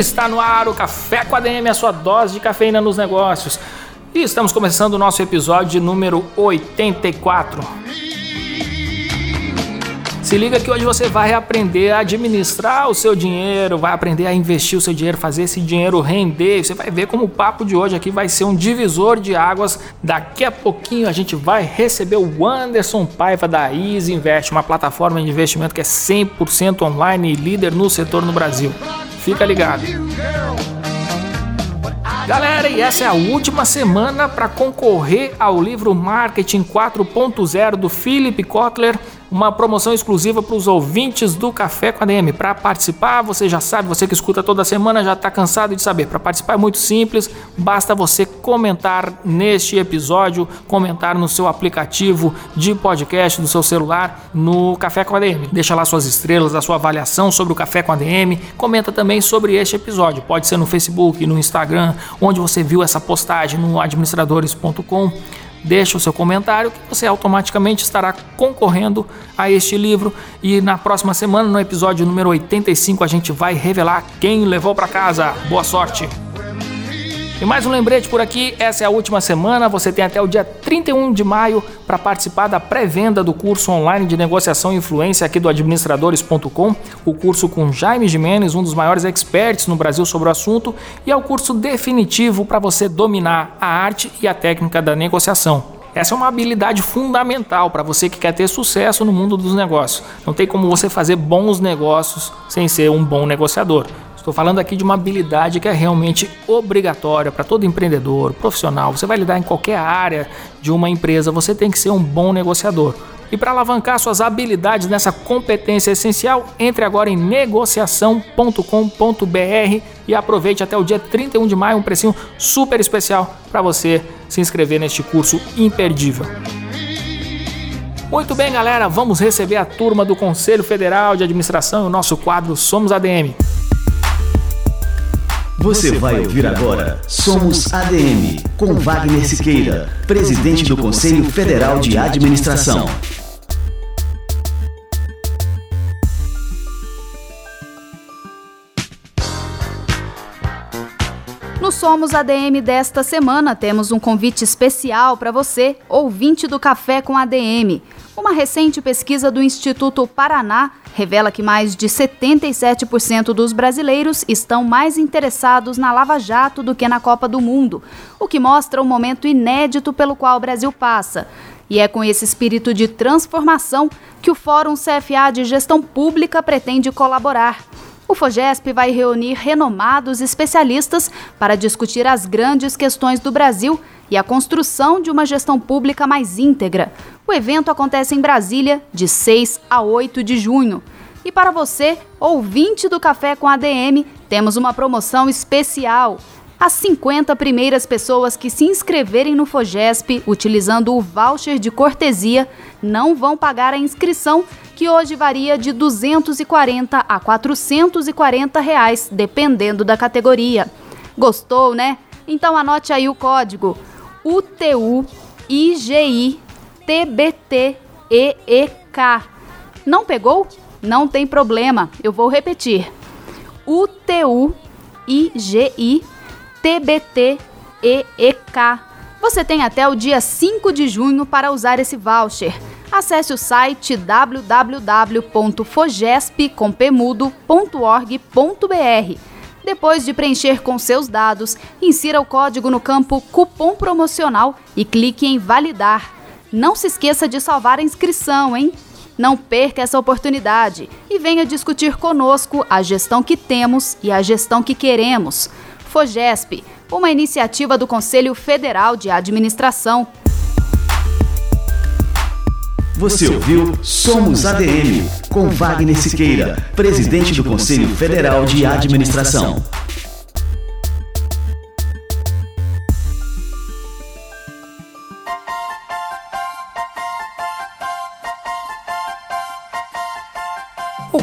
Está no ar o Café com ADM, a sua dose de cafeína nos negócios. E estamos começando o nosso episódio número 84. Se liga que hoje você vai aprender a administrar o seu dinheiro, vai aprender a investir o seu dinheiro, fazer esse dinheiro render. Você vai ver como o papo de hoje aqui vai ser um divisor de águas. Daqui a pouquinho a gente vai receber o Anderson Paiva da Easy Invest, uma plataforma de investimento que é 100% online e líder no setor no Brasil. Fica ligado. Galera, e essa é a última semana para concorrer ao livro Marketing 4.0 do Philip Kotler uma promoção exclusiva para os ouvintes do Café com a DM. Para participar, você já sabe, você que escuta toda semana já está cansado de saber. Para participar é muito simples, basta você comentar neste episódio, comentar no seu aplicativo de podcast do seu celular no Café com a DM. Deixa lá suas estrelas, a sua avaliação sobre o Café com a DM. Comenta também sobre este episódio. Pode ser no Facebook, no Instagram, onde você viu essa postagem no administradores.com deixa o seu comentário que você automaticamente estará concorrendo a este livro e na próxima semana, no episódio número 85, a gente vai revelar quem levou para casa. Boa sorte! E mais um lembrete por aqui, essa é a última semana, você tem até o dia 31 de maio para participar da pré-venda do curso online de negociação e influência aqui do administradores.com, o curso com Jaime Jimenez, um dos maiores experts no Brasil sobre o assunto, e é o curso definitivo para você dominar a arte e a técnica da negociação. Essa é uma habilidade fundamental para você que quer ter sucesso no mundo dos negócios. Não tem como você fazer bons negócios sem ser um bom negociador. Estou falando aqui de uma habilidade que é realmente obrigatória para todo empreendedor, profissional. Você vai lidar em qualquer área de uma empresa, você tem que ser um bom negociador. E para alavancar suas habilidades nessa competência essencial, entre agora em negociação.com.br e aproveite até o dia 31 de maio um precinho super especial para você se inscrever neste curso imperdível. Muito bem, galera, vamos receber a turma do Conselho Federal de Administração e o nosso quadro Somos ADM. Você vai ouvir agora Somos ADM, com Wagner Siqueira, presidente do Conselho Federal de Administração. No Somos ADM desta semana, temos um convite especial para você, ouvinte do Café com ADM. Uma recente pesquisa do Instituto Paraná revela que mais de 77% dos brasileiros estão mais interessados na Lava Jato do que na Copa do Mundo, o que mostra o momento inédito pelo qual o Brasil passa. E é com esse espírito de transformação que o Fórum CFA de Gestão Pública pretende colaborar. O FOGESP vai reunir renomados especialistas para discutir as grandes questões do Brasil e a construção de uma gestão pública mais íntegra. O evento acontece em Brasília, de 6 a 8 de junho. E para você, ouvinte do Café com ADM, temos uma promoção especial. As 50 primeiras pessoas que se inscreverem no FOGESP utilizando o voucher de cortesia não vão pagar a inscrição, que hoje varia de 240 a 440 reais, dependendo da categoria. Gostou, né? Então anote aí o código UTU IGI TBT EEK. Não pegou? Não tem problema, eu vou repetir. UTU IGI TBT EEK. Você tem até o dia 5 de junho para usar esse voucher. Acesse o site www.fogesp.org.br. Depois de preencher com seus dados, insira o código no campo Cupom Promocional e clique em Validar. Não se esqueça de salvar a inscrição, hein? Não perca essa oportunidade e venha discutir conosco a gestão que temos e a gestão que queremos. FOGESP, uma iniciativa do Conselho Federal de Administração. Você ouviu Somos ADM, com Wagner Siqueira, presidente do Conselho Federal de Administração.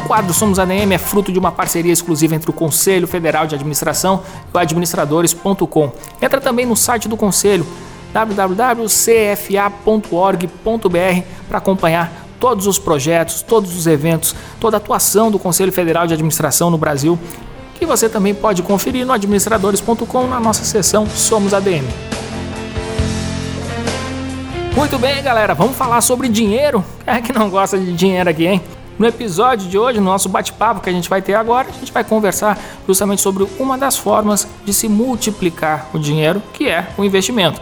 Quadro Somos ADM é fruto de uma parceria exclusiva entre o Conselho Federal de Administração e o administradores.com. Entra também no site do Conselho www.cfa.org.br para acompanhar todos os projetos, todos os eventos, toda a atuação do Conselho Federal de Administração no Brasil, que você também pode conferir no administradores.com na nossa seção Somos ADM. Muito bem, galera, vamos falar sobre dinheiro. Quem é que não gosta de dinheiro aqui, hein? No episódio de hoje, no nosso bate-papo que a gente vai ter agora, a gente vai conversar justamente sobre uma das formas de se multiplicar o dinheiro, que é o investimento.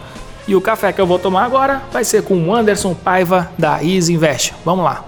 E o café que eu vou tomar agora vai ser com o Anderson Paiva da Easy Invest. Vamos lá.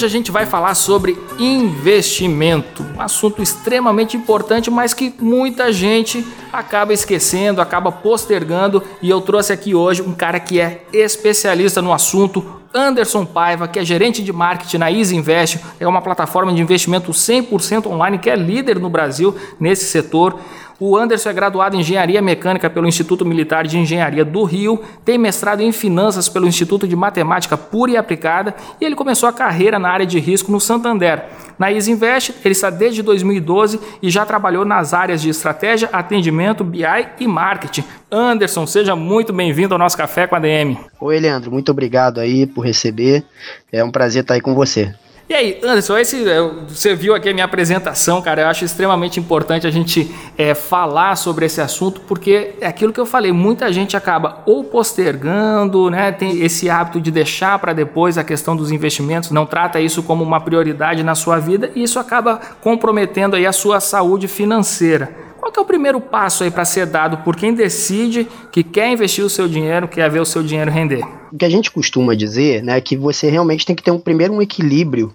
Hoje a gente vai falar sobre investimento, um assunto extremamente importante, mas que muita gente acaba esquecendo, acaba postergando. E eu trouxe aqui hoje um cara que é especialista no assunto, Anderson Paiva, que é gerente de marketing na Easy Invest, é uma plataforma de investimento 100% online que é líder no Brasil nesse setor. O Anderson é graduado em Engenharia Mecânica pelo Instituto Militar de Engenharia do Rio, tem mestrado em Finanças pelo Instituto de Matemática Pura e Aplicada e ele começou a carreira na área de risco no Santander. Na Isinvest, ele está desde 2012 e já trabalhou nas áreas de estratégia, atendimento, BI e marketing. Anderson, seja muito bem-vindo ao nosso Café com a DM. Oi, Leandro, muito obrigado aí por receber. É um prazer estar aí com você. E aí, Anderson, esse, é, você viu aqui a minha apresentação, cara. Eu acho extremamente importante a gente é, falar sobre esse assunto, porque é aquilo que eu falei, muita gente acaba ou postergando, né? Tem esse hábito de deixar para depois a questão dos investimentos, não trata isso como uma prioridade na sua vida e isso acaba comprometendo aí a sua saúde financeira. Qual é o primeiro passo aí para ser dado por quem decide que quer investir o seu dinheiro, quer ver o seu dinheiro render? O que a gente costuma dizer, né, é que você realmente tem que ter um primeiro um equilíbrio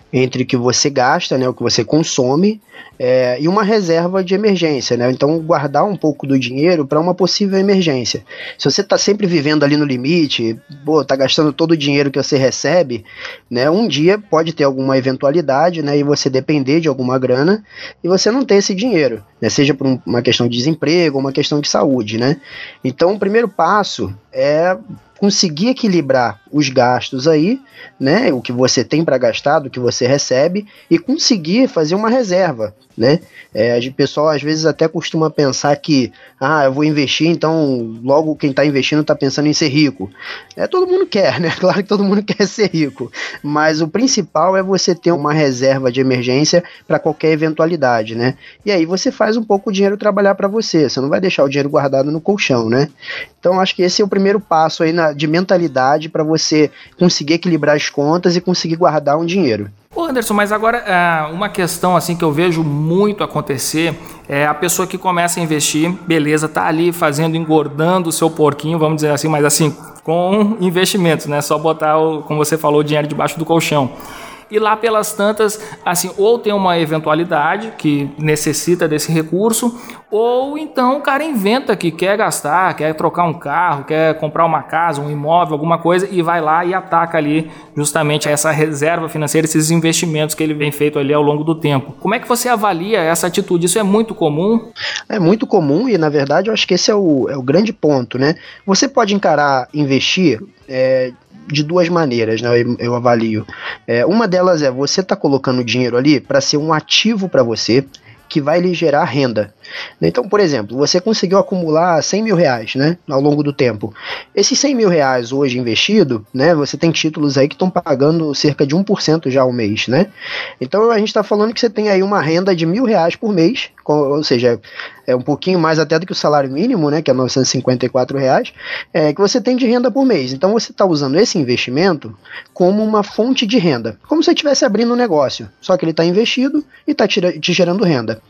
entre o que você gasta, né, o que você consome, é, e uma reserva de emergência, né? Então guardar um pouco do dinheiro para uma possível emergência. Se você está sempre vivendo ali no limite, pô, tá gastando todo o dinheiro que você recebe, né? Um dia pode ter alguma eventualidade, né? E você depender de alguma grana e você não ter esse dinheiro, né? Seja por uma questão de desemprego, uma questão de saúde, né? Então o primeiro passo é conseguir equilibrar os gastos aí, né, o que você tem para gastar, do que você recebe, e conseguir fazer uma reserva, né? É, o pessoal às vezes até costuma pensar que, ah, eu vou investir, então logo quem está investindo está pensando em ser rico. É, todo mundo quer, né? Claro que todo mundo quer ser rico, mas o principal é você ter uma reserva de emergência para qualquer eventualidade, né? E aí você faz um pouco o dinheiro trabalhar para você, você não vai deixar o dinheiro guardado no colchão, né? Então acho que esse é o primeiro passo aí na, de mentalidade para você conseguir equilibrar as contas e conseguir guardar um dinheiro. Ô Anderson, mas agora é, uma questão assim que eu vejo muito acontecer é a pessoa que começa a investir, beleza, tá ali fazendo, engordando o seu porquinho, vamos dizer assim, mas assim, com investimentos, né? Só botar, como você falou, o dinheiro debaixo do colchão e lá pelas tantas, assim, ou tem uma eventualidade que necessita desse recurso, ou então o cara inventa que quer gastar, quer trocar um carro, quer comprar uma casa, um imóvel, alguma coisa e vai lá e ataca ali justamente essa reserva financeira, esses investimentos que ele vem feito ali ao longo do tempo. Como é que você avalia essa atitude? Isso é muito comum? É muito comum e na verdade eu acho que esse é o, é o grande ponto, né? Você pode encarar investir é, de duas maneiras, né? Eu, eu avalio. É, uma delas é você tá colocando dinheiro ali para ser um ativo para você que vai lhe gerar renda. Então, por exemplo, você conseguiu acumular 100 mil reais né, ao longo do tempo. Esses 100 mil reais hoje investido, né, você tem títulos aí que estão pagando cerca de 1% já ao mês. Né? Então, a gente está falando que você tem aí uma renda de mil reais por mês, ou seja, é um pouquinho mais até do que o salário mínimo, né, que é 954 reais, é, que você tem de renda por mês. Então, você está usando esse investimento como uma fonte de renda, como se você estivesse abrindo um negócio, só que ele está investido e está te gerando renda.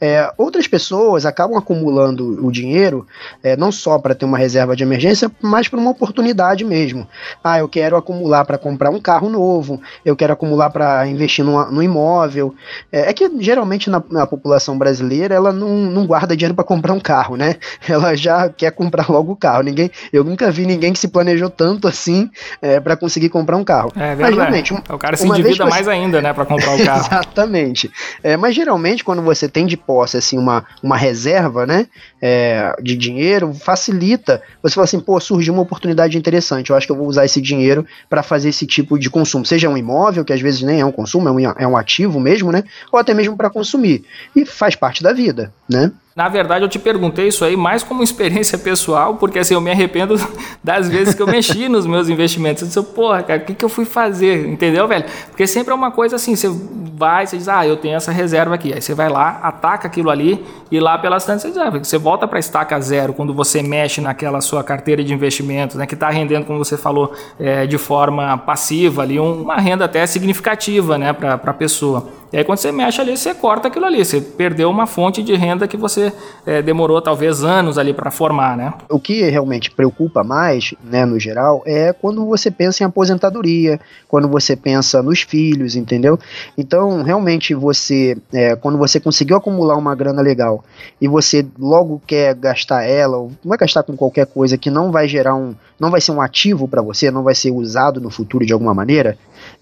É, outras pessoas pessoas acabam acumulando o dinheiro é, não só para ter uma reserva de emergência, mas para uma oportunidade mesmo. Ah, eu quero acumular para comprar um carro novo, eu quero acumular para investir numa, no imóvel. É, é, que geralmente na, na, população brasileira ela não, não guarda dinheiro para comprar um carro, né? Ela já quer comprar logo o carro. Ninguém, eu nunca vi ninguém que se planejou tanto assim é, para conseguir comprar um carro. É verdade. Mas, realmente, um, o cara se endivida mais você... ainda, né, para comprar o carro. Exatamente. É, mas geralmente quando você tem de posse assim uma, uma reserva, né, é, de dinheiro, facilita. Você fala assim, pô, surgiu uma oportunidade interessante. Eu acho que eu vou usar esse dinheiro para fazer esse tipo de consumo, seja um imóvel que às vezes nem é um consumo, é um, é um ativo mesmo, né, ou até mesmo para consumir. E faz parte da vida, né? Na verdade, eu te perguntei isso aí mais como experiência pessoal, porque assim, eu me arrependo das vezes que eu mexi nos meus investimentos. Eu disse, porra, cara, o que, que eu fui fazer? Entendeu, velho? Porque sempre é uma coisa assim, você vai, você diz, ah, eu tenho essa reserva aqui. Aí você vai lá, ataca aquilo ali, e lá pelas tantas você diz, ah, você volta para estaca zero quando você mexe naquela sua carteira de investimentos, né? Que está rendendo, como você falou, é, de forma passiva ali, uma renda até significativa, né, para a pessoa. E aí quando você mexe ali, você corta aquilo ali, você perdeu uma fonte de renda que você é, demorou talvez anos ali para formar, né? O que realmente preocupa mais, né, no geral, é quando você pensa em aposentadoria, quando você pensa nos filhos, entendeu? Então, realmente você, é, quando você conseguiu acumular uma grana legal e você logo quer gastar ela, ou vai gastar com qualquer coisa que não vai gerar um, não vai ser um ativo para você, não vai ser usado no futuro de alguma maneira,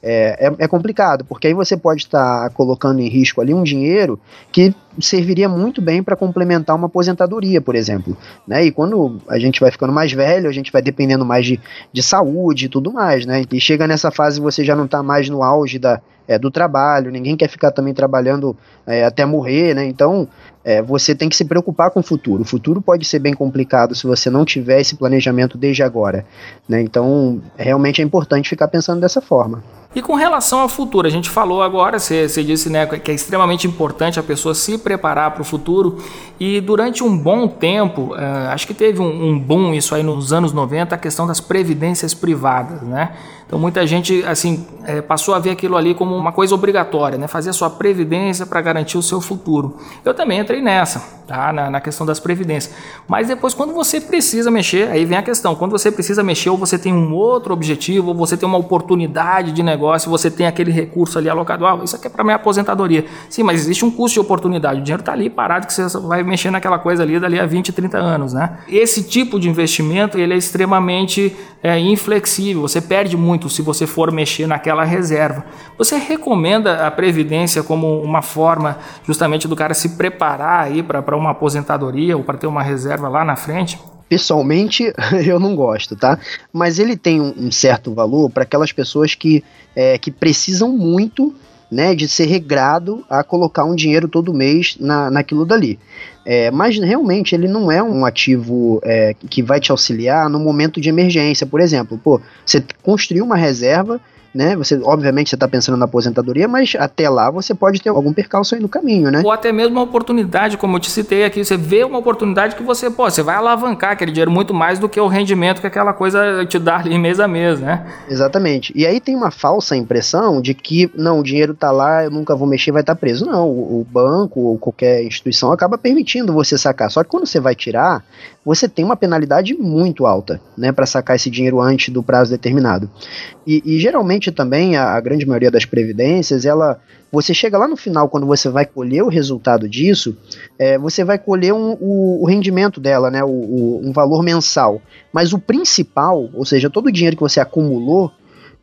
é, é, é complicado, porque aí você pode estar colocando em risco ali um dinheiro que serviria muito bem para complementar uma aposentadoria, por exemplo. Né? E quando a gente vai ficando mais velho, a gente vai dependendo mais de, de saúde e tudo mais, né? E chega nessa fase você já não está mais no auge da, é, do trabalho, ninguém quer ficar também trabalhando é, até morrer, né? Então é, você tem que se preocupar com o futuro. O futuro pode ser bem complicado se você não tiver esse planejamento desde agora. Né? Então, realmente é importante ficar pensando dessa forma. E com relação ao futuro, a gente falou agora, você, disse né, que é extremamente importante a pessoa se preparar para o futuro. E durante um bom tempo, uh, acho que teve um, um boom isso aí nos anos 90, a questão das previdências privadas, né? Então muita gente assim é, passou a ver aquilo ali como uma coisa obrigatória, né? Fazer a sua previdência para garantir o seu futuro. Eu também entrei nessa, tá? Na, na, questão das previdências. Mas depois, quando você precisa mexer, aí vem a questão. Quando você precisa mexer, ou você tem um outro objetivo, ou você tem uma oportunidade de negócio, você tem aquele recurso ali alocado. Ah, isso aqui é para minha aposentadoria. Sim, mas existe um custo de oportunidade. O dinheiro está ali parado que você vai mexer naquela coisa ali dali a 20, 30 anos, né? Esse tipo de investimento ele é extremamente é, inflexível. Você perde muito muito se você for mexer naquela reserva. Você recomenda a previdência como uma forma justamente do cara se preparar aí para uma aposentadoria ou para ter uma reserva lá na frente? Pessoalmente, eu não gosto, tá? Mas ele tem um, certo valor para aquelas pessoas que, é, que precisam muito né, de ser regrado a colocar um dinheiro todo mês na, naquilo dali. É, mas realmente ele não é um ativo é, que vai te auxiliar no momento de emergência, por exemplo. Pô, você construiu uma reserva né? Você, obviamente, você está pensando na aposentadoria, mas até lá você pode ter algum percalço aí no caminho, né? Ou até mesmo uma oportunidade, como eu te citei aqui, você vê uma oportunidade que você, pô, você vai alavancar aquele dinheiro muito mais do que o rendimento que aquela coisa te dá ali mês a mês, né? Exatamente. E aí tem uma falsa impressão de que, não, o dinheiro está lá, eu nunca vou mexer, vai estar tá preso. Não, o, o banco ou qualquer instituição acaba permitindo você sacar. Só que quando você vai tirar, você tem uma penalidade muito alta, né, para sacar esse dinheiro antes do prazo determinado. E, e geralmente também a, a, grande maioria das previdências, ela, você chega lá no final quando você vai colher o resultado disso, é, você vai colher um, o, o, rendimento dela, né, o, o, um valor mensal. Mas o principal, ou seja, todo o dinheiro que você acumulou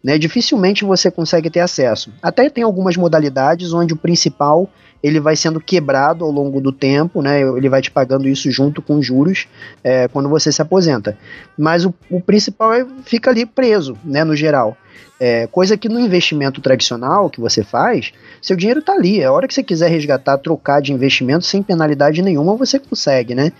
né, dificilmente você consegue ter acesso. Até tem algumas modalidades onde o principal ele vai sendo quebrado ao longo do tempo, né? Ele vai te pagando isso junto com juros é, quando você se aposenta. Mas o, o principal é, fica ali preso, né? No geral. É, coisa que no investimento tradicional que você faz, seu dinheiro está ali. A hora que você quiser resgatar, trocar de investimento sem penalidade nenhuma, você consegue, né?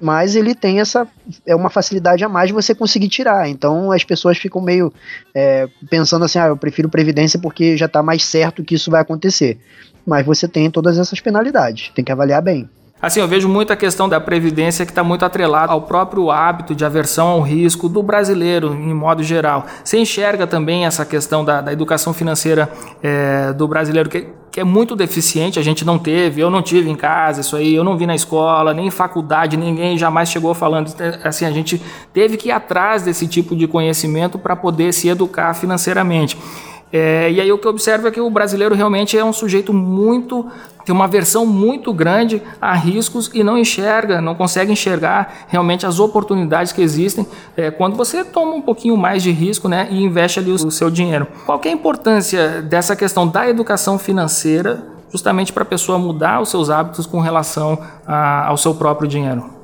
mas ele tem essa é uma facilidade a mais de você conseguir tirar. Então as pessoas ficam meio é, pensando assim, ah, eu prefiro previdência porque já está mais certo que isso vai acontecer mas você tem todas essas penalidades, tem que avaliar bem. Assim, eu vejo muito a questão da previdência que está muito atrelada ao próprio hábito de aversão ao risco do brasileiro, em modo geral. Você enxerga também essa questão da, da educação financeira é, do brasileiro, que que é muito deficiente, a gente não teve, eu não tive em casa isso aí, eu não vi na escola, nem em faculdade, ninguém jamais chegou falando. Assim, a gente teve que ir atrás desse tipo de conhecimento para poder se educar financeiramente. É, e aí o que eu observo é que o brasileiro realmente é um sujeito muito tem uma versão muito grande a riscos e não enxerga, não consegue enxergar realmente as oportunidades que existem é, quando você toma um pouquinho mais de risco né, e investe ali o, o seu dinheiro. Qual é a importância dessa questão da educação financeira justamente para a pessoa mudar os seus hábitos com relação a, ao seu próprio dinheiro?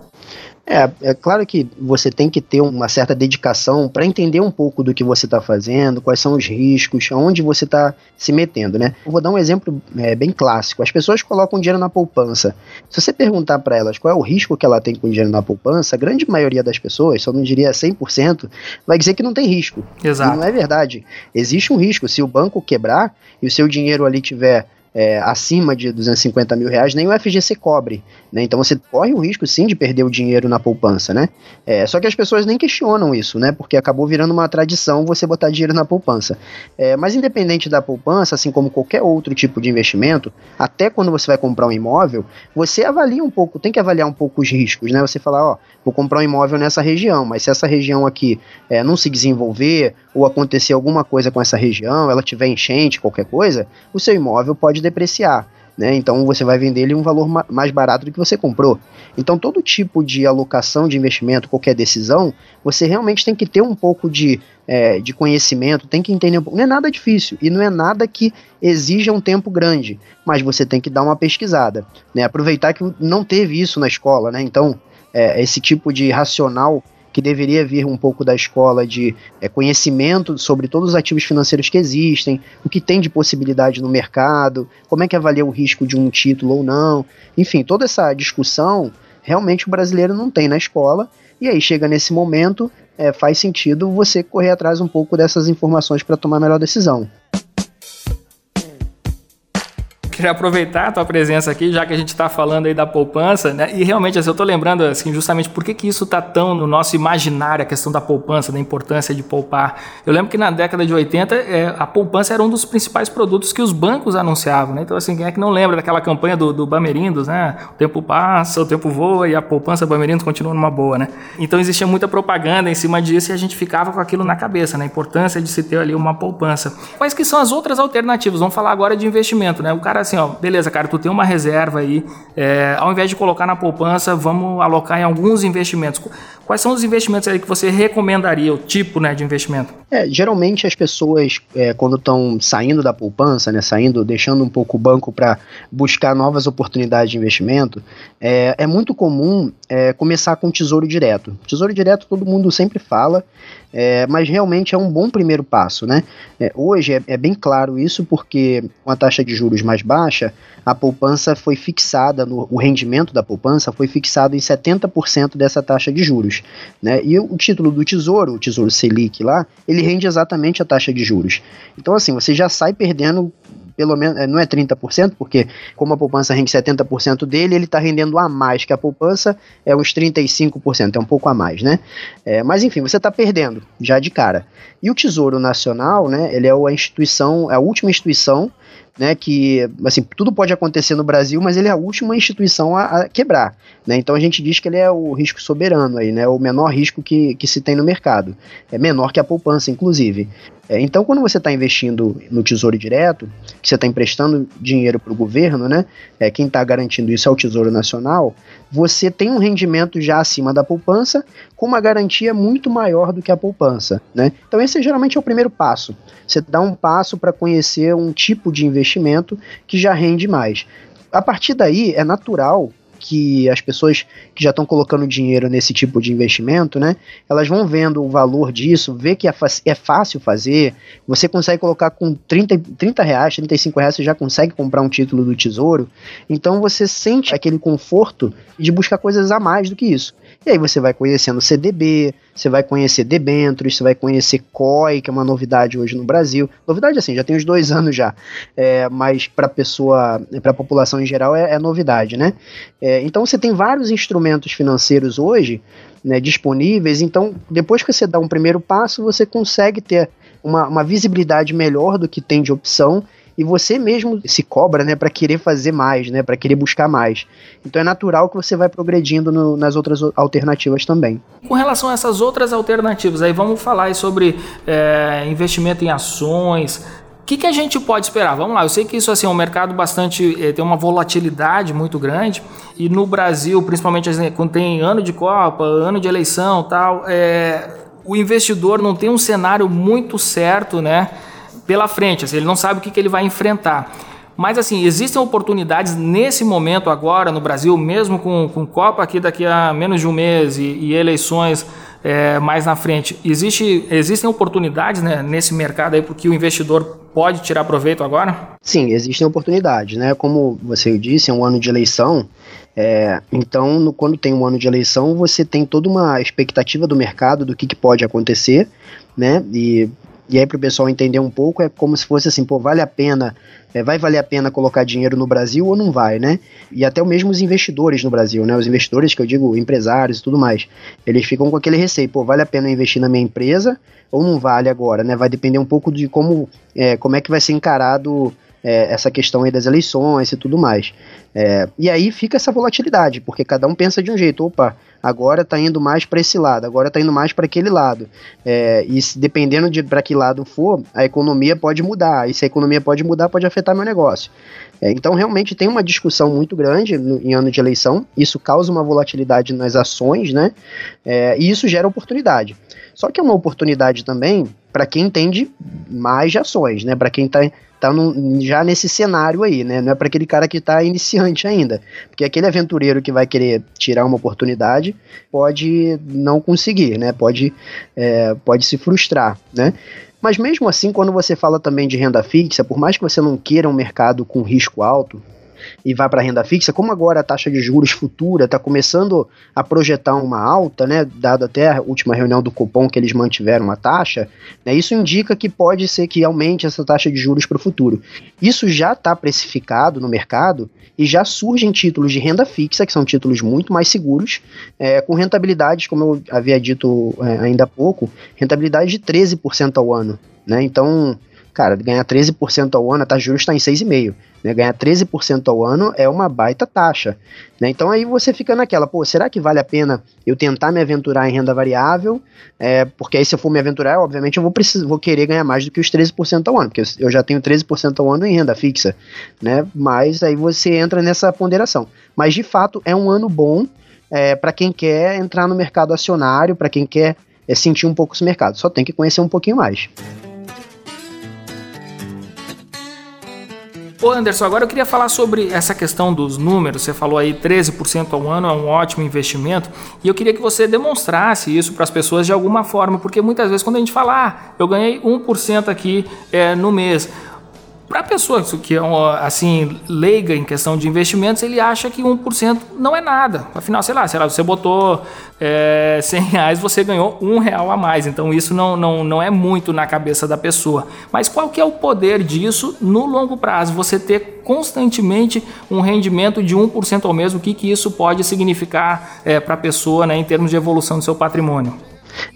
É, é claro que você tem que ter uma certa dedicação para entender um pouco do que você está fazendo, quais são os riscos, aonde você está se metendo, né? Eu vou dar um exemplo é, bem clássico. As pessoas colocam dinheiro na poupança. Se você perguntar para elas qual é o risco que ela tem com dinheiro na poupança, a grande maioria das pessoas, só não diria 100%, vai dizer que não tem risco. Exato. E não é verdade. Existe um risco. Se o banco quebrar e o seu dinheiro ali tiver é, acima de 250 mil reais, nem o FGC cobre. Né? Então você corre o risco sim de perder o dinheiro na poupança, né? É, só que as pessoas nem questionam isso, né? Porque acabou virando uma tradição você botar dinheiro na poupança. É, mas independente da poupança, assim como qualquer outro tipo de investimento, até quando você vai comprar um imóvel, você avalia um pouco, tem que avaliar um pouco os riscos, né? Você falar, ó, vou comprar um imóvel nessa região, mas se essa região aqui é, não se desenvolver ou acontecer alguma coisa com essa região, ela tiver enchente, qualquer coisa, o seu imóvel pode depreciar. Né? Então você vai vender ele um valor ma mais barato do que você comprou. Então todo tipo de alocação de investimento, qualquer decisão, você realmente tem que ter um pouco de, é, de conhecimento, tem que entender um pouco. Não é nada difícil e não é nada que exija um tempo grande, mas você tem que dar uma pesquisada, né? Aproveitar que não teve isso na escola, né? Então é, esse tipo de racional que deveria vir um pouco da escola de é, conhecimento sobre todos os ativos financeiros que existem, o que tem de possibilidade no mercado, como é que avalia o risco de um título ou não. Enfim, toda essa discussão realmente o brasileiro não tem na escola. E aí chega nesse momento, é, faz sentido você correr atrás um pouco dessas informações para tomar a melhor decisão queria aproveitar a tua presença aqui, já que a gente está falando aí da poupança, né? E realmente, assim, eu estou lembrando, assim, justamente por que, que isso está tão no nosso imaginário, a questão da poupança, da importância de poupar. Eu lembro que na década de 80, é, a poupança era um dos principais produtos que os bancos anunciavam, né? Então, assim, quem é que não lembra daquela campanha do, do Bamerindos, né? O tempo passa, o tempo voa e a poupança Bamerindos continua numa boa, né? Então, existia muita propaganda em cima disso e a gente ficava com aquilo na cabeça, né? A importância de se ter ali uma poupança. Quais que são as outras alternativas? Vamos falar agora de investimento, né? O cara assim, ó, beleza, cara, tu tem uma reserva aí, é, ao invés de colocar na poupança, vamos alocar em alguns investimentos. Quais são os investimentos aí que você recomendaria, o tipo né, de investimento? É, geralmente as pessoas, é, quando estão saindo da poupança, né, saindo, deixando um pouco o banco para buscar novas oportunidades de investimento, é, é muito comum é, começar com tesouro direto. Tesouro direto todo mundo sempre fala, é, mas realmente é um bom primeiro passo, né? É, hoje é, é, bem claro isso porque com a taxa de juros mais baixa, a poupança foi fixada, no, o rendimento da poupança foi fixado em 70% dessa taxa de juros, né? E o, título do Tesouro, o Tesouro Selic lá, ele rende exatamente a taxa de juros. Então assim, você já sai perdendo pelo menos, é, não é 30%, porque como a poupança rende 70% dele, ele está rendendo a mais que a poupança, é uns 35%, é um pouco a mais, né? É, mas enfim, você está perdendo, já de cara. E o Tesouro Nacional, né, ele é a instituição, é a última instituição né, que assim, tudo pode acontecer no Brasil, mas ele é a última instituição a, a, quebrar. Né? Então a gente diz que ele é o risco soberano, aí, né, o menor risco que, que se tem no mercado. É menor que a poupança, inclusive. É, então, quando você está investindo no Tesouro Direto, que você está emprestando dinheiro para o governo, né, é, quem está garantindo isso é o Tesouro Nacional, você tem um rendimento já acima da poupança, com uma garantia muito maior do que a poupança. Né? Então, esse geralmente é o primeiro passo. Você dá um passo para conhecer um tipo de investimento que já rende mais. A partir daí, é natural que as pessoas que já estão colocando dinheiro nesse tipo de investimento, né, elas vão vendo o valor disso, vê que é, é fácil fazer, você consegue colocar com 30, 30 reais, 35 reais, você já consegue comprar um título do tesouro, então você sente aquele conforto de buscar coisas a mais do que isso. E aí você vai conhecendo CDB, você vai conhecer debêntures, você vai conhecer COI, que é uma novidade hoje no Brasil. Novidade assim, já tem uns dois anos já, é, mas para pessoa, para a população em geral é, é novidade, né? É, então você tem vários instrumentos financeiros hoje né, disponíveis. Então, depois que você dá um primeiro passo, você consegue ter uma, uma visibilidade melhor do que tem de opção e você mesmo se cobra, né, para querer fazer mais, né, para querer buscar mais. Então é natural que você vai progredindo no, nas outras alternativas também. Com relação a essas outras alternativas, aí vamos falar sobre é, investimento em ações, que, que a gente pode esperar? Vamos lá, eu sei que isso assim, é um mercado bastante. É, tem uma volatilidade muito grande, e no Brasil, principalmente assim, quando tem ano de Copa, ano de eleição tal, é, o investidor não tem um cenário muito certo né, pela frente, assim, ele não sabe o que, que ele vai enfrentar. Mas assim, existem oportunidades nesse momento agora no Brasil, mesmo com, com Copa aqui daqui a menos de um mês e, e eleições é, mais na frente. Existe, existem oportunidades né, nesse mercado aí porque o investidor pode tirar proveito agora? Sim, existem oportunidades, né? Como você disse, é um ano de eleição. É, então, no, quando tem um ano de eleição, você tem toda uma expectativa do mercado do que, que pode acontecer, né? E e aí, para o pessoal entender um pouco, é como se fosse assim: pô, vale a pena, é, vai valer a pena colocar dinheiro no Brasil ou não vai, né? E até mesmo os investidores no Brasil, né? Os investidores, que eu digo, empresários e tudo mais, eles ficam com aquele receio: pô, vale a pena investir na minha empresa ou não vale agora, né? Vai depender um pouco de como, é, como é que vai ser encarado é, essa questão aí das eleições e tudo mais. É, e aí fica essa volatilidade, porque cada um pensa de um jeito. Opa, agora está indo mais para esse lado, agora está indo mais para aquele lado. É, e se, dependendo de para que lado for, a economia pode mudar. E se a economia pode mudar, pode afetar meu negócio. É, então, realmente tem uma discussão muito grande no, em ano de eleição. Isso causa uma volatilidade nas ações, né? É, e isso gera oportunidade. Só que é uma oportunidade também para quem entende mais de ações, né? Para quem está tá num, já nesse cenário aí, né? Não é para aquele cara que está iniciante ainda. Porque aquele aventureiro que vai querer tirar uma oportunidade pode não conseguir, né? Pode, é, pode se frustrar, né? Mas mesmo assim, quando você fala também de renda fixa, por mais que você não queira um mercado com risco alto, e vai para renda fixa, como agora a taxa de juros futura está começando a projetar uma alta, né, dado até a última reunião do cupom que eles mantiveram uma taxa, né, isso indica que pode ser que aumente essa taxa de juros para o futuro. Isso já está precificado no mercado e já surgem títulos de renda fixa, que são títulos muito mais seguros, é, com rentabilidades, como eu havia dito é, ainda há pouco, rentabilidade de 13% ao ano. Né? Então, cara, ganhar 13% ao ano, a taxa de juros está em 6,5%. Né? Ganhar 13% ao ano é uma baita taxa. Né? Então aí você fica naquela, pô, será que vale a pena eu tentar me aventurar em renda variável? É, porque aí se eu for me aventurar, obviamente eu vou, precis, vou querer ganhar mais do que os 13% ao ano, porque eu já tenho 13% ao ano em renda fixa. Né? Mas aí você entra nessa ponderação. Mas de fato é um ano bom é, para quem quer entrar no mercado acionário, para quem quer é, sentir um pouco esse mercado. Só tem que conhecer um pouquinho mais. Ô Anderson, agora eu queria falar sobre essa questão dos números. Você falou aí 13% ao ano é um ótimo investimento e eu queria que você demonstrasse isso para as pessoas de alguma forma, porque muitas vezes quando a gente fala, ah, eu ganhei 1% aqui é, no mês, para a pessoa que é assim leiga em questão de investimentos, ele acha que 1% não é nada. Afinal, sei lá, sei lá você botou é, 100 reais, você ganhou um real a mais. Então isso não, não, não é muito na cabeça da pessoa. Mas qual que é o poder disso no longo prazo? Você ter constantemente um rendimento de 1% ao mês, o que, que isso pode significar é, para a pessoa né, em termos de evolução do seu patrimônio?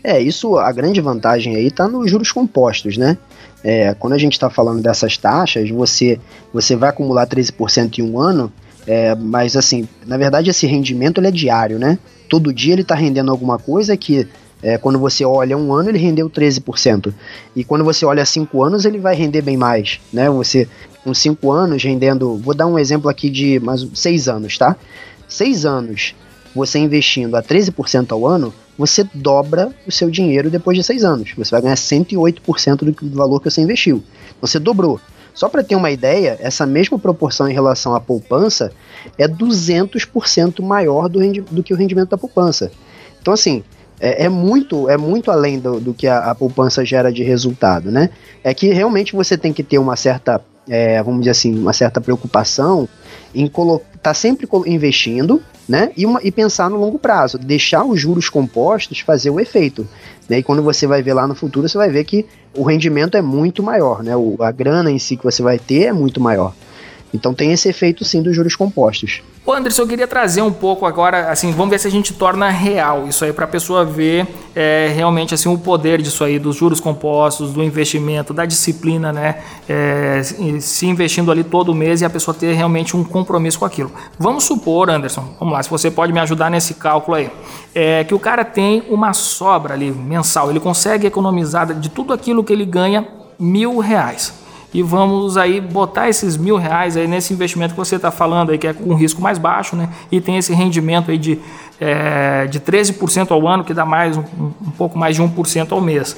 É, isso, a grande vantagem aí está nos juros compostos, né? É, quando a gente está falando dessas taxas, você, você vai acumular 13% em um ano, é, mas assim, na verdade esse rendimento ele é diário, né? Todo dia ele está rendendo alguma coisa que é, quando você olha um ano ele rendeu 13%. E quando você olha cinco anos ele vai render bem mais, né? Você com cinco anos rendendo, vou dar um exemplo aqui de mais seis anos, tá? Seis anos você investindo a 13% ao ano, você dobra o seu dinheiro depois de seis anos. Você vai ganhar 108% do, valor que você investiu. Você dobrou. Só para ter uma ideia, essa mesma proporção em relação à poupança é 200% maior do, do, que o rendimento da poupança. Então, assim, é, é muito, é muito além do, do que a, a, poupança gera de resultado, né? É que realmente você tem que ter uma certa, é, vamos dizer assim, uma certa preocupação em estar tá sempre investindo, né? E, uma, e pensar no longo prazo, deixar os juros compostos fazer o efeito. Né? E quando você vai ver lá no futuro, você vai ver que o rendimento é muito maior, né? O, a grana em si que você vai ter é muito maior. Então tem esse efeito sim dos juros compostos. Ô Anderson, eu queria trazer um pouco agora, assim, vamos ver se a gente torna real isso aí para a pessoa ver é, realmente assim o poder disso aí, dos juros compostos, do investimento, da disciplina, né? É, se investindo ali todo mês e a pessoa ter realmente um compromisso com aquilo. Vamos supor, Anderson, vamos lá, se você pode me ajudar nesse cálculo aí, é, que o cara tem uma sobra ali mensal, ele consegue economizar de tudo aquilo que ele ganha mil reais e vamos aí botar esses mil reais aí nesse investimento que você está falando aí, que é com risco mais baixo, né? E tem esse rendimento aí de, é, de 13% ao ano, que dá mais um, um pouco mais de 1% ao mês.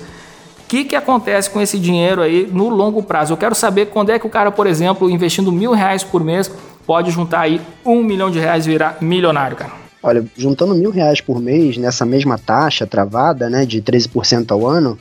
O que, que acontece com esse dinheiro aí no longo prazo? Eu quero saber quando é que o cara, por exemplo, investindo mil reais por mês, pode juntar aí um milhão de reais e virar milionário, cara. Olha, juntando mil reais por mês nessa mesma taxa travada, né, de 13% ao ano,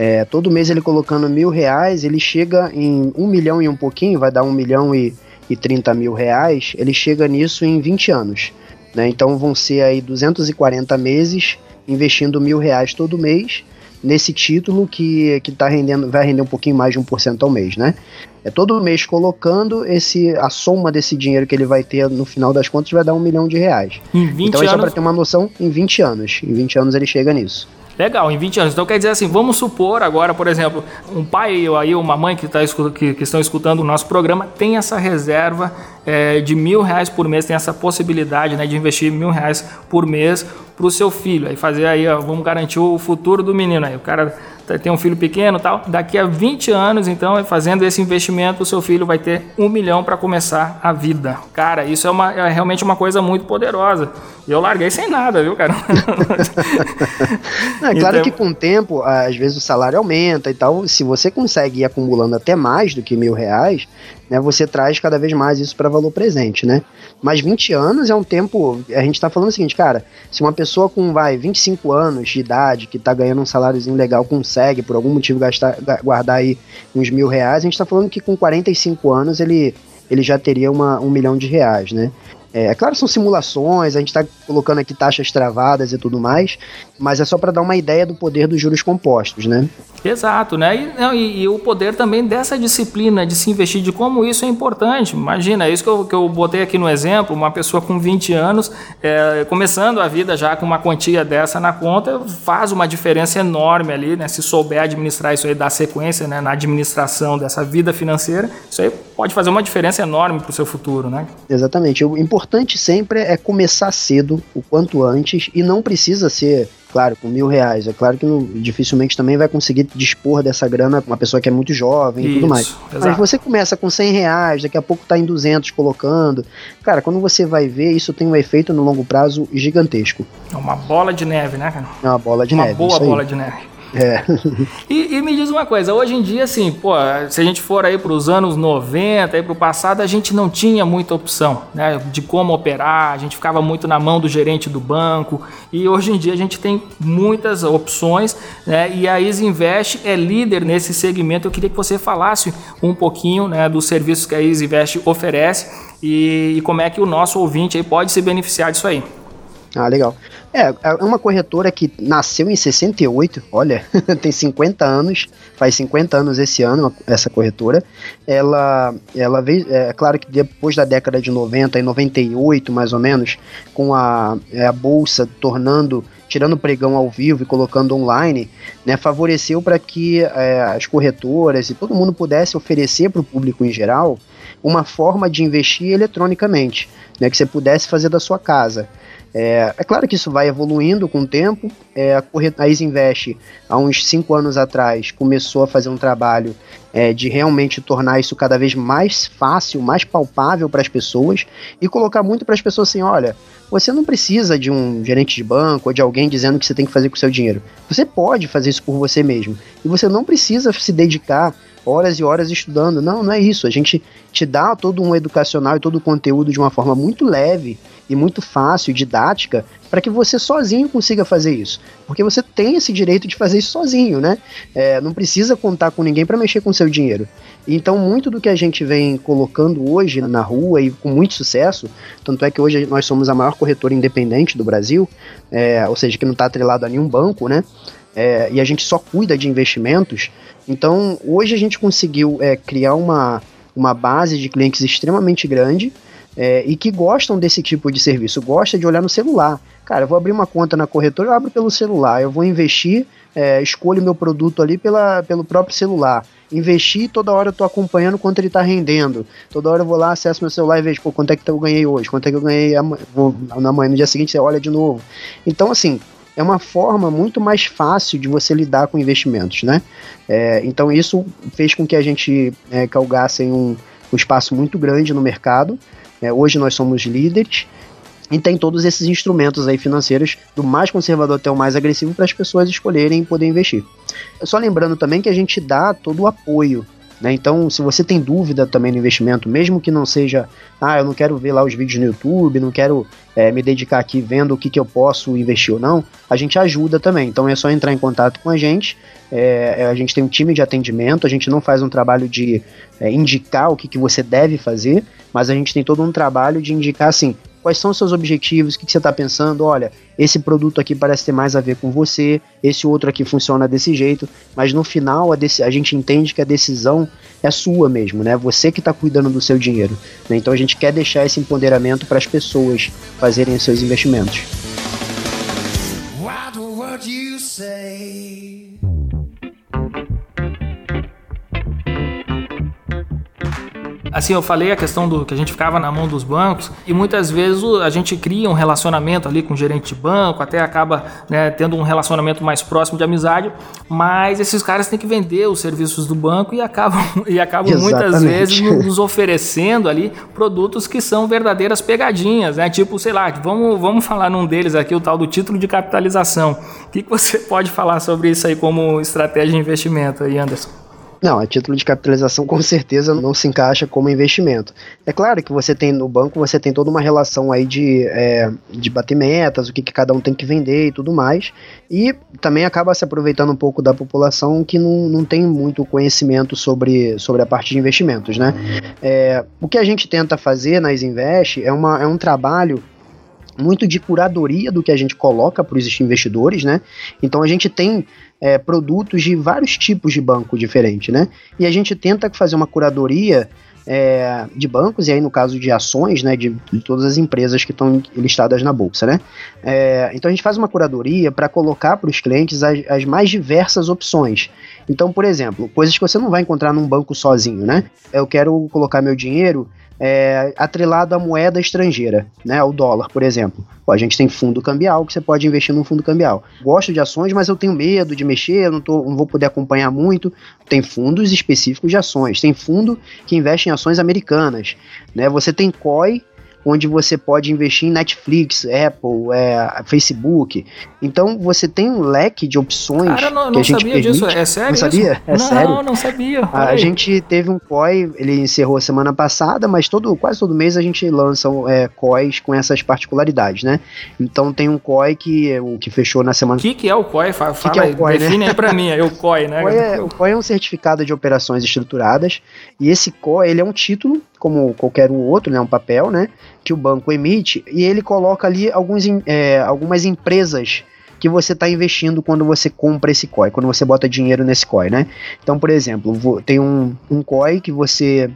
é, todo mês ele colocando mil reais, ele chega em um milhão e um pouquinho, vai dar um milhão e, e 30 mil reais, ele chega nisso em 20 anos. Né? Então vão ser aí 240 meses investindo mil reais todo mês nesse título que, que tá rendendo, vai render um pouquinho mais de 1% ao mês, né? É todo mês colocando esse a soma desse dinheiro que ele vai ter no final das contas vai dar um milhão de reais. então, anos... só para ter uma noção, em 20 anos. Em 20 anos ele chega nisso. Legal, em 20 anos. Então quer dizer assim, vamos supor agora, por exemplo, um pai ou aí uma mãe que, tá, que, que estão escutando o nosso programa tem essa reserva é, de mil reais por mês, tem essa possibilidade né, de investir mil reais por mês para o seu filho. Aí fazer aí, ó, vamos garantir o futuro do menino aí. O cara tem um filho pequeno tal, daqui a 20 anos, então, fazendo esse investimento, o seu filho vai ter um milhão para começar a vida. Cara, isso é, uma, é realmente uma coisa muito poderosa. E eu larguei sem nada, viu, cara? Não, é claro então... que com o tempo, às vezes o salário aumenta e tal. Se você consegue ir acumulando até mais do que mil reais, né, você traz cada vez mais isso para valor presente, né? Mas 20 anos é um tempo. A gente está falando o seguinte, cara, se uma pessoa com, vai, 25 anos de idade, que está ganhando um saláriozinho legal, consegue, por algum motivo, gastar, guardar aí uns mil reais, a gente está falando que com 45 anos ele, ele já teria uma, um milhão de reais, né? É, é claro, são simulações, a gente está colocando aqui taxas travadas e tudo mais, mas é só para dar uma ideia do poder dos juros compostos, né? Exato, né? E, não, e, e, o poder também dessa disciplina de se investir, de como isso é importante. Imagina, é isso que eu, que eu botei aqui no exemplo, uma pessoa com 20 anos, é, começando a vida já com uma quantia dessa na conta, faz uma diferença enorme ali, né? Se souber administrar isso aí, dar sequência né? na administração dessa vida financeira, isso aí pode fazer uma diferença enorme para o seu futuro, né? Exatamente. O importante sempre é começar cedo, o quanto antes, e não precisa ser claro, com mil reais. É claro que não, dificilmente também vai conseguir dispor dessa grana uma pessoa que é muito jovem Isso, e tudo mais. Exato. Mas você começa com 100 reais, daqui a pouco tá em 200 colocando. Cara, quando você vai ver, isso tem um efeito no longo prazo gigantesco. É uma bola de neve, né, cara? É uma bola de uma neve. Uma boa bola de neve. É. e, e, me diz uma coisa, hoje em dia, assim, pô, se a gente for aí para os anos 90, aí para o passado, a gente não tinha muita opção, né, de como operar, a gente ficava muito na mão do gerente do banco, e hoje em dia a gente tem muitas opções, né, e a Easy Invest é líder nesse segmento. Eu queria que você falasse um pouquinho, né, dos serviços que a Easy Invest oferece e, e como é que o nosso ouvinte aí pode se beneficiar disso aí. Ah, legal. É, é uma corretora que nasceu em 68, olha, tem 50 anos, faz 50 anos esse ano, essa corretora. Ela, ela veio, é claro que depois da década de 90 e 98, mais ou menos, com a, é, a bolsa tornando tirando pregão ao vivo e colocando online, né, favoreceu para que é, as corretoras e todo mundo pudesse oferecer para o público em geral uma forma de investir eletronicamente, né, que você pudesse fazer da sua casa. É, é, claro que isso vai evoluindo com o tempo. É, a, a Isinvest, há uns cinco anos atrás, começou a fazer um trabalho é, de realmente tornar isso cada vez mais fácil, mais palpável para as pessoas e colocar muito para as pessoas assim: olha, você não precisa de um gerente de banco ou de alguém dizendo o que você tem que fazer com o seu dinheiro. Você pode fazer isso por você mesmo. E você não precisa se dedicar horas e horas estudando. Não, não é isso. A gente te dá todo um educacional e todo o conteúdo de uma forma muito leve e muito fácil, didática, para que você sozinho consiga fazer isso. Porque você tem esse direito de fazer isso sozinho, né? É, não precisa contar com ninguém para mexer com seu dinheiro. Então, muito do que a gente vem colocando hoje na rua e com muito sucesso, tanto é que hoje nós somos a maior corretora independente do Brasil, é, ou seja, que não está atrelado a nenhum banco, né? É, e a gente só cuida de investimentos. Então, hoje a gente conseguiu é, criar uma uma base de clientes extremamente grande é, e que gostam desse tipo de serviço, gosta de olhar no celular. Cara, eu vou abrir uma conta na corretora, eu abro pelo celular, eu vou investir, é, escolho meu produto ali pela, pelo próprio celular. Investir, toda hora eu tô acompanhando quanto ele está rendendo. Toda hora eu vou lá, acesso meu celular e vejo, pô, quanto é que eu ganhei hoje, quanto é que eu ganhei vou, na manhã, no dia seguinte você olha de novo. Então, assim, é uma forma muito mais fácil de você lidar com investimentos, né? É, então isso fez com que a gente é, calgasse um, um espaço muito grande no mercado. É, hoje nós somos líderes e tem todos esses instrumentos aí financeiros, do mais conservador até o mais agressivo, para as pessoas escolherem e poder investir. Só lembrando também que a gente dá todo o apoio né? Então, se você tem dúvida também no investimento, mesmo que não seja, ah, eu não quero ver lá os vídeos no YouTube, não quero é, me dedicar aqui vendo o que, que eu posso investir ou não, a gente ajuda também. Então é só entrar em contato com a gente. É, a gente tem um time de atendimento, a gente não faz um trabalho de é, indicar o que, que você deve fazer, mas a gente tem todo um trabalho de indicar assim, quais são os seus objetivos, o que, que você está pensando, olha, esse produto aqui parece ter mais a ver com você, esse outro aqui funciona desse jeito, mas no final a, a gente entende que a decisão é sua mesmo, né? Você que está cuidando do seu dinheiro. Né? Então a gente quer deixar esse empoderamento para as pessoas fazerem os seus investimentos. What you say? Assim, eu falei a questão do que a gente ficava na mão dos bancos e muitas vezes a gente cria um relacionamento ali com o gerente de banco, até acaba né, tendo um relacionamento mais próximo de amizade, mas esses caras têm que vender os serviços do banco e acabam, e acabam muitas vezes nos oferecendo ali produtos que são verdadeiras pegadinhas, né? Tipo, sei lá, vamos, vamos falar num deles aqui, o tal do título de capitalização. O que, que você pode falar sobre isso aí como estratégia de investimento aí, Anderson? Não, a título de capitalização com certeza não se encaixa como investimento. É claro que você tem no banco, você tem toda uma relação aí de, é, de bater metas, o que, que cada um tem que vender e tudo mais. E também acaba se aproveitando um pouco da população que não, não tem muito conhecimento sobre, sobre a parte de investimentos, né? É, o que a gente tenta fazer na Isinvest é, uma, é um trabalho muito de curadoria do que a gente coloca para os investidores, né? Então a gente tem é, produtos de vários tipos de banco diferente, né? E a gente tenta fazer uma curadoria é, de bancos, e aí no caso de ações, né, de, de todas as empresas que estão listadas na bolsa, né? É, então a gente faz uma curadoria para colocar para os clientes as, as, mais diversas opções. Então, por exemplo, coisas que você não vai encontrar num banco sozinho, né? Eu quero colocar meu dinheiro é, atrelado à moeda estrangeira, né, o dólar, por exemplo. Pô, a gente tem fundo cambial que você pode investir num fundo cambial. Gosto de ações, mas eu tenho medo de mexer, não, tô, não vou poder acompanhar muito. Tem fundos específicos de ações, tem fundo que investe em ações americanas, né? Você tem COI onde você pode investir em Netflix, Apple, é, Facebook. Então você tem um leque de opções. Cara, não, não sabia permite. disso, é sério? Não sabia? É não, sério. Não, não sabia. A, a gente teve um COI, ele encerrou semana passada, mas todo, quase todo mês a gente lança é, COIs com essas particularidades, né? Então tem um COI que o que fechou na semana. O que, que é o COI? Fala, que que é o COI, define né? para mim, é o COI, né? O COI é, o COI é um certificado de operações estruturadas e esse COI ele é um título como qualquer outro, né, um papel, né, que o banco emite e ele coloca ali alguns, é, algumas empresas que você está investindo quando você compra esse COI, quando você bota dinheiro nesse COI, né? Então, por exemplo, tem um, um COI que você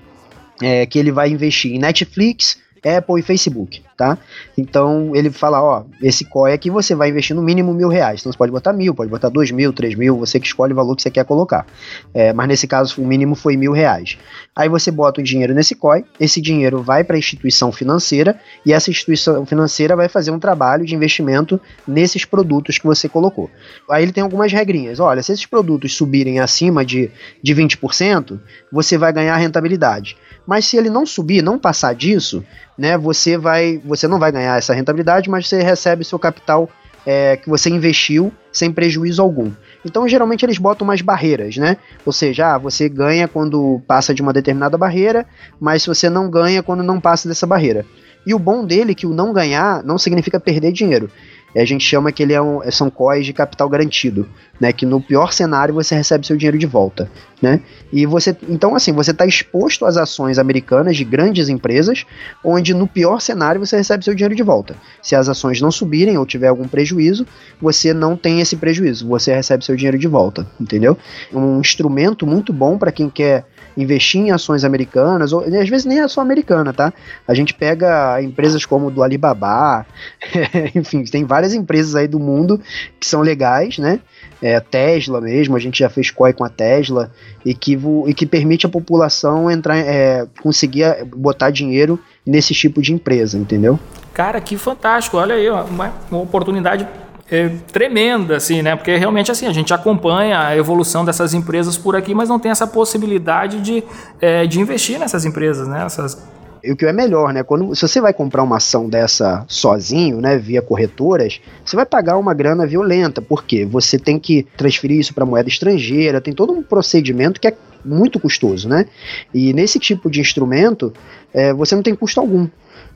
é, que ele vai investir em Netflix, Apple e Facebook, tá? Então ele fala, ó, esse COI aqui você vai investir no mínimo mil reais. Então você pode botar mil, pode botar dois mil, três mil, você que escolhe o valor que você quer colocar. É, mas nesse caso o mínimo foi mil reais. Aí você bota o dinheiro nesse COI, esse dinheiro vai para a instituição financeira e essa instituição financeira vai fazer um trabalho de investimento nesses produtos que você colocou. Aí ele tem algumas regrinhas. Olha, se esses produtos subirem acima de, de 20%, você vai ganhar rentabilidade. Mas se ele não subir, não passar disso, né, você vai, você não vai ganhar essa rentabilidade, mas você recebe seu capital é, que você investiu sem prejuízo algum. Então, geralmente eles botam umas barreiras, né? Ou seja, ah, você ganha quando passa de uma determinada barreira, mas você não ganha quando não passa dessa barreira. E o bom dele é que o não ganhar não significa perder dinheiro. A gente chama que ele é um, são COIs de capital garantido, né? Que no pior cenário você recebe seu dinheiro de volta, né? E você, então assim, você está exposto às ações americanas de grandes empresas, onde no pior cenário você recebe seu dinheiro de volta. Se as ações não subirem ou tiver algum prejuízo, você não tem esse prejuízo, você recebe seu dinheiro de volta, entendeu? Um instrumento muito bom para quem quer investir em ações americanas, ou às vezes nem ação americana, tá? A gente pega empresas como do Alibaba, enfim, tem várias empresas aí do mundo que são legais, né? É, Tesla mesmo, a gente já fez COI com a Tesla, e que, e que permite a população entrar, é, conseguir botar dinheiro nesse tipo de empresa, entendeu? Cara, que fantástico, olha aí, uma, uma oportunidade é, tremenda, assim, né? Porque realmente assim, a gente acompanha a evolução dessas empresas por aqui, mas não tem essa possibilidade de, é, de investir nessas empresas, né? Essas... E o que é melhor, né? Quando, se você vai comprar uma ação dessa sozinho, né, via corretoras, você vai pagar uma grana violenta, porque você tem que transferir isso para moeda estrangeira, tem todo um procedimento que é muito custoso, né? E nesse tipo de instrumento, é, você não tem custo algum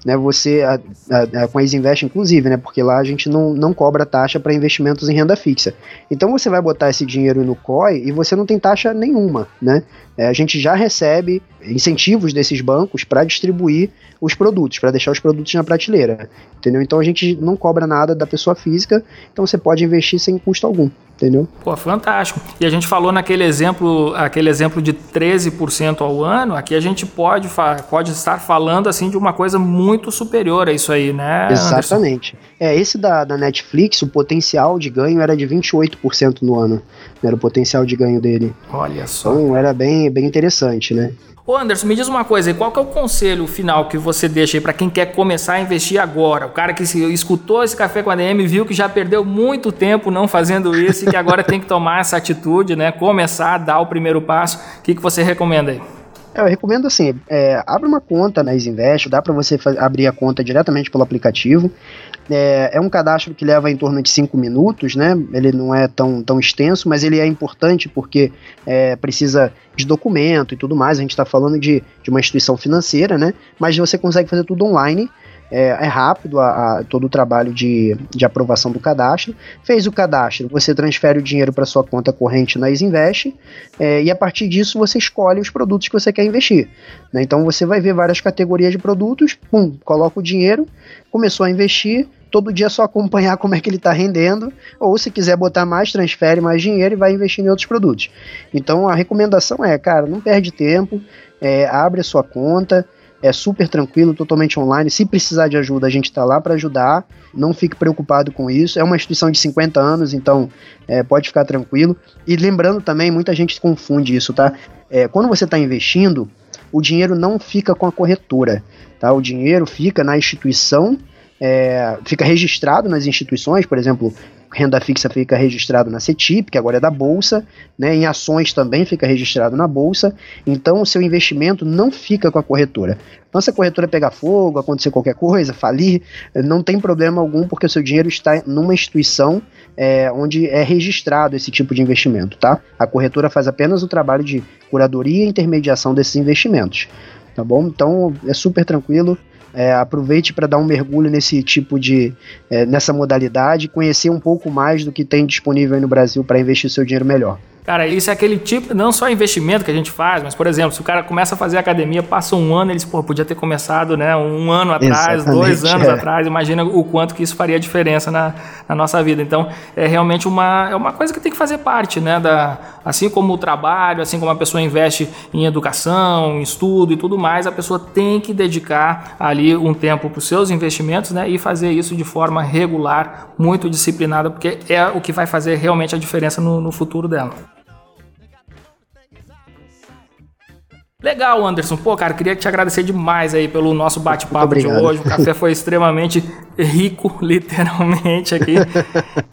né, você a, a, a, com a Isinvest inclusive, né, porque lá a gente não, não cobra taxa para investimentos em renda fixa. Então você vai botar esse dinheiro no COI e você não tem taxa nenhuma, né? É, a gente já recebe incentivos desses bancos para distribuir os produtos, para deixar os produtos na prateleira, entendeu? Então a gente não cobra nada da pessoa física, então você pode investir sem custo algum, entendeu? Pô, fantástico. E a gente falou naquele exemplo, aquele exemplo de 13% ao ano, aqui a gente pode, pode estar falando assim de uma coisa muito superior a isso aí, né? Exatamente. Anderson? É, esse da, da Netflix, o potencial de ganho era de 28% no ano, era o potencial de ganho dele. Olha só. Então era bem, bem interessante, né? Ô Anderson, me diz uma coisa, qual que é o conselho final que você deixa aí para quem quer começar a investir agora? O cara que escutou esse café com a DM viu que já perdeu muito tempo não fazendo isso e que agora tem que tomar essa atitude, né? Começar a dar o primeiro passo. O que, que você recomenda aí? É, eu recomendo assim, é, abre uma conta na Isinvest, dá para você abrir a conta diretamente pelo aplicativo. É, é, um cadastro que leva em torno de 5 minutos, né? Ele não é tão, tão extenso, mas ele é importante porque é, precisa de documento e tudo mais. A gente está falando de, de uma instituição financeira, né? Mas você consegue fazer tudo online é, é rápido a, a, todo o trabalho de, de aprovação do cadastro. Fez o cadastro, você transfere o dinheiro para sua conta corrente na Isinvest é, e a partir disso você escolhe os produtos que você quer investir. Né? Então você vai ver várias categorias de produtos, pum, coloca o dinheiro, começou a investir, todo dia só acompanhar como é que ele está rendendo, ou se quiser botar mais, transfere mais dinheiro e vai investir em outros produtos. Então a recomendação é, cara, não perde tempo, é, abre a sua conta, é super tranquilo, totalmente online. Se precisar de ajuda, a gente está lá para ajudar. Não fique preocupado com isso. É uma instituição de 50 anos, então é, pode ficar tranquilo. E lembrando também, muita gente confunde isso, tá? É, quando você está investindo, o dinheiro não fica com a corretora, tá? O dinheiro fica na instituição é, fica registrado nas instituições, por exemplo, renda fixa fica registrado na CETIP, que agora é da Bolsa, né, em ações também fica registrado na Bolsa, então o seu investimento não fica com a corretora. Então se a corretora pegar fogo, acontecer qualquer coisa, falir, não tem problema algum, porque o seu dinheiro está numa instituição é, onde é registrado esse tipo de investimento, tá? A corretora faz apenas o trabalho de curadoria e intermediação desses investimentos, tá bom? Então é super tranquilo, é, aproveite para dar um mergulho nesse tipo de. É, nessa modalidade, conhecer um pouco mais do que tem disponível aí no Brasil para investir seu dinheiro melhor. Cara, isso é aquele tipo, não só investimento que a gente faz, mas, por exemplo, se o cara começa a fazer academia, passa um ano, eles, pô, podia ter começado, né, um ano atrás, Exatamente, dois anos é. atrás, imagina o quanto que isso faria diferença na, na, nossa vida. Então, é realmente uma, é uma coisa que tem que fazer parte, né, da, assim como o trabalho, assim como a pessoa investe em educação, em estudo e tudo mais, a pessoa tem que dedicar ali um tempo para os seus investimentos, né, e fazer isso de forma regular, muito disciplinada, porque é o que vai fazer realmente a diferença no, no futuro dela. Legal, Anderson. Pô, cara, queria te agradecer demais aí pelo nosso bate-papo de hoje. O café foi extremamente rico, literalmente, aqui.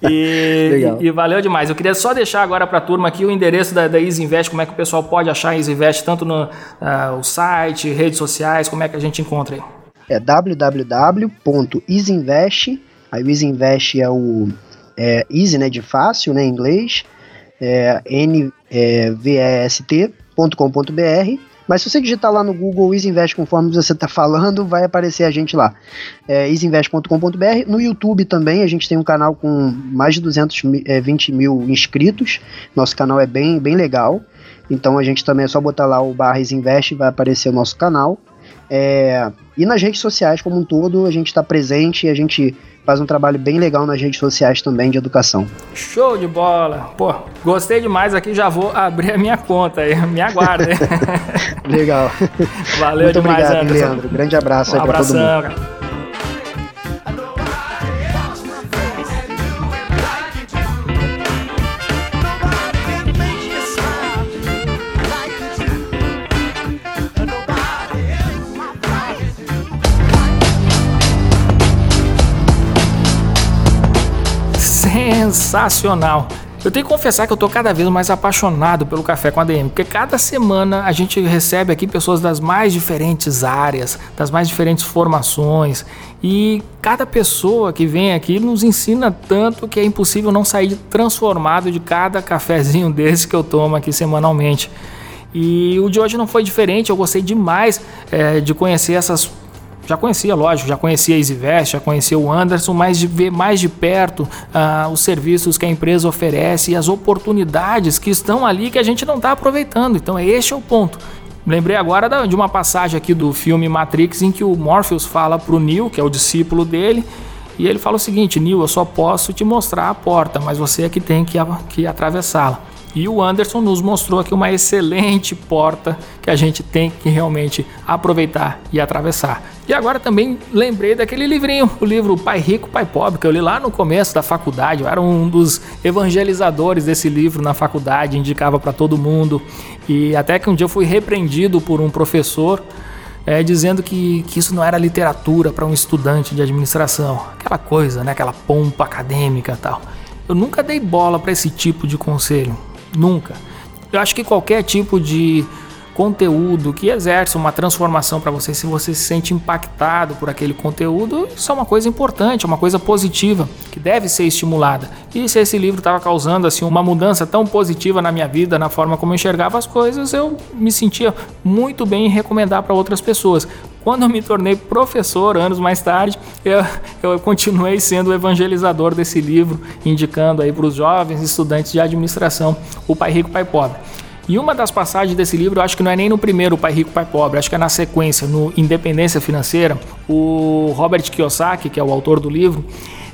E, e, valeu demais. Eu queria só deixar agora para a turma aqui o endereço da, da EasyInvest, como é que o pessoal pode achar a EasyInvest, tanto no uh, site, redes sociais, como é que a gente encontra aí? É www.easyinvest, aí o EasyInvest é o é, easy, né, de fácil, né, em inglês, é, N-V-E-S-T.com.br Mas se você digitar lá no Google Isinvest conforme você está falando, vai aparecer a gente lá. É, isinvest.com.br. No YouTube também, a gente tem um canal com mais de 220 é, mil inscritos. Nosso canal é bem, bem legal. Então a gente também é só botar lá o barra Isinvest e vai aparecer o nosso canal. É, e nas redes sociais como um todo, a gente está presente e a gente faz um trabalho bem legal nas redes sociais também de educação. Show de bola! Pô, gostei demais aqui, já vou abrir a minha conta aí, me aguarda. legal. Valeu Muito demais, obrigado, Anderson. Leandro. Grande abraço Um aí para todo mundo. cara. Sensacional! Eu tenho que confessar que eu tô cada vez mais apaixonado pelo Café com ADM, porque cada semana a gente recebe aqui pessoas das mais diferentes áreas, das mais diferentes formações, e cada pessoa que vem aqui nos ensina tanto que é impossível não sair transformado de cada cafezinho desse que eu tomo aqui semanalmente. E o de hoje não foi diferente, eu gostei demais é, de conhecer essas já conhecia, lógico, já conhecia a EasyVest, já conhecia o Anderson, mas de ver mais de perto ah, os serviços que a empresa oferece e as oportunidades que estão ali que a gente não está aproveitando. Então, este é o ponto. Lembrei agora de uma passagem aqui do filme Matrix em que o Morpheus fala para o Neo, que é o discípulo dele, e ele fala o seguinte: Neo, eu só posso te mostrar a porta, mas você é que tem que, que atravessá-la. E o Anderson nos mostrou aqui uma excelente porta que a gente tem que realmente aproveitar e atravessar. E agora também lembrei daquele livrinho, o livro Pai Rico, Pai Pobre, que eu li lá no começo da faculdade. Eu era um dos evangelizadores desse livro na faculdade, indicava para todo mundo. E até que um dia eu fui repreendido por um professor é, dizendo que, que isso não era literatura para um estudante de administração. Aquela coisa, né? aquela pompa acadêmica tal. Eu nunca dei bola para esse tipo de conselho. Nunca. Eu acho que qualquer tipo de conteúdo que exerce uma transformação para você, se você se sente impactado por aquele conteúdo, isso é uma coisa importante, é uma coisa positiva que deve ser estimulada. E se esse livro estava causando assim uma mudança tão positiva na minha vida, na forma como eu enxergava as coisas, eu me sentia muito bem em recomendar para outras pessoas. Quando eu me tornei professor, anos mais tarde, eu, eu continuei sendo o evangelizador desse livro, indicando aí para os jovens estudantes de administração o Pai Rico, Pai Pobre. E uma das passagens desse livro, eu acho que não é nem no primeiro Pai Rico, Pai Pobre, acho que é na sequência, no Independência Financeira, o Robert Kiyosaki, que é o autor do livro,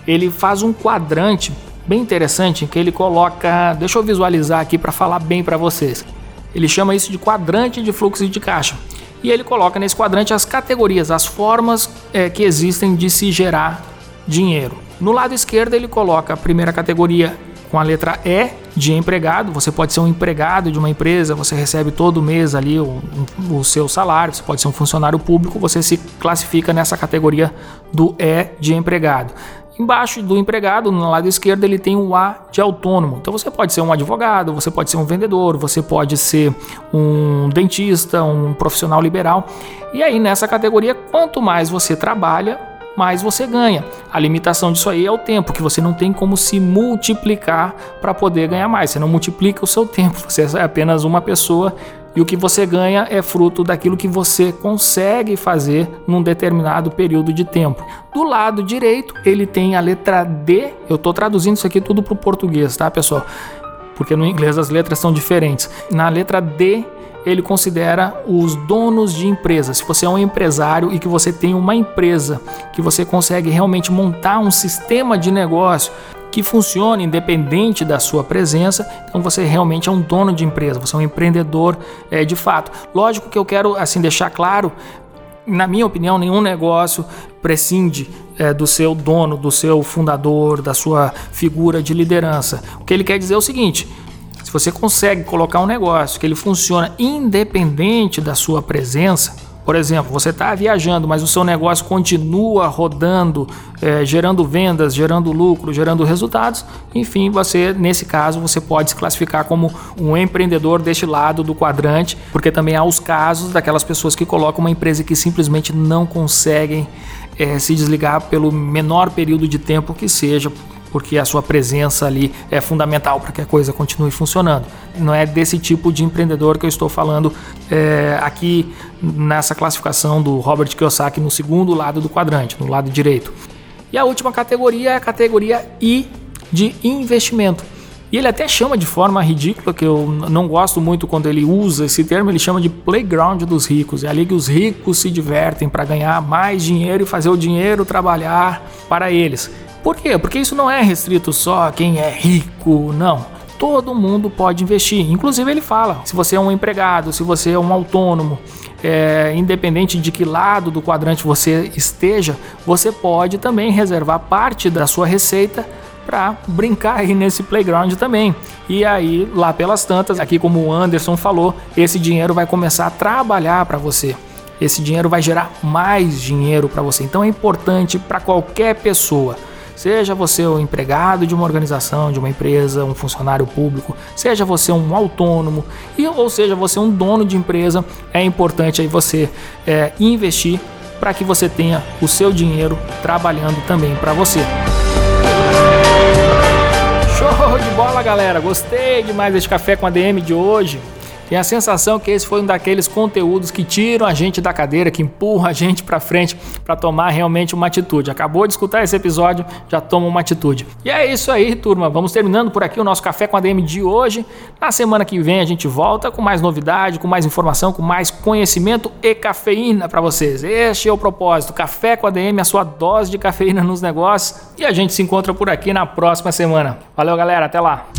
ele faz um quadrante bem interessante que ele coloca, deixa eu visualizar aqui para falar bem para vocês. Ele chama isso de quadrante de fluxo de caixa. E ele coloca nesse quadrante as categorias, as formas é, que existem de se gerar dinheiro. No lado esquerdo ele coloca a primeira categoria com a letra E de empregado. Você pode ser um empregado de uma empresa, você recebe todo mês ali o, o, seu salário, você pode ser um funcionário público, você se classifica nessa categoria do E de empregado. Embaixo do empregado, no lado esquerdo, ele tem o A de autônomo. Então você pode ser um advogado, você pode ser um vendedor, você pode ser um dentista, um profissional liberal. E aí nessa categoria, quanto mais você trabalha, mais você ganha. A limitação disso aí é o tempo, que você não tem como se multiplicar para poder ganhar mais. Você não multiplica o seu tempo, você é apenas uma pessoa e o que você ganha é fruto daquilo que você consegue fazer num determinado período de tempo. Do lado direito, ele tem a letra D. Eu estou traduzindo isso aqui tudo para o português, tá, pessoal? Porque no inglês as letras são diferentes. Na letra D, ele considera os donos de empresas. Se você é um empresário e que você tem uma empresa, que você consegue realmente montar um sistema de negócio que funcione independente da sua presença, então você realmente é um dono de empresa, você é um empreendedor é, de fato. Lógico que eu quero assim deixar claro, na minha opinião, nenhum negócio prescinde é, do seu dono, do seu fundador, da sua figura de liderança. O que ele quer dizer é o seguinte: se você consegue colocar um negócio que ele funciona independente da sua presença, por exemplo, você está viajando, mas o seu negócio continua rodando, é, gerando vendas, gerando lucro, gerando resultados. Enfim, você, nesse caso, você pode se classificar como um empreendedor deste lado do quadrante, porque também há os casos daquelas pessoas que colocam uma empresa que simplesmente não conseguem é, se desligar pelo menor período de tempo que seja, porque a sua presença ali é fundamental para que a coisa continue funcionando. Não é desse tipo de empreendedor que eu estou falando é, aqui nessa classificação do Robert Kiyosaki no segundo lado do quadrante, no lado direito. E a última categoria é a categoria I de investimento. E ele até chama de forma ridícula, que eu não gosto muito quando ele usa esse termo, ele chama de playground dos ricos. É ali que os ricos se divertem para ganhar mais dinheiro e fazer o dinheiro trabalhar para eles. Por quê? Porque isso não é restrito só a quem é rico, não. Todo mundo pode investir. Inclusive ele fala, se você é um empregado, se você é um autônomo, é, independente de que lado do quadrante você esteja, você pode também reservar parte da sua receita para brincar aí nesse playground também. E aí, lá pelas tantas, aqui como o Anderson falou, esse dinheiro vai começar a trabalhar para você. Esse dinheiro vai gerar mais dinheiro para você. Então é importante para qualquer pessoa. Seja você o empregado de uma organização, de uma empresa, um funcionário público, seja você um autônomo, e, ou seja você um dono de empresa, é importante aí você é, investir para que você tenha o seu dinheiro trabalhando também para você. Show de bola, galera! Gostei demais desse café com a DM de hoje. Tenho a sensação que esse foi um daqueles conteúdos que tiram a gente da cadeira, que empurram a gente para frente para tomar realmente uma atitude. Acabou de escutar esse episódio, já toma uma atitude. E é isso aí, turma. Vamos terminando por aqui o nosso café com a DM de hoje. Na semana que vem a gente volta com mais novidade, com mais informação, com mais conhecimento e cafeína para vocês. Este é o propósito. Café com a DM, a sua dose de cafeína nos negócios. E a gente se encontra por aqui na próxima semana. Valeu, galera. Até lá.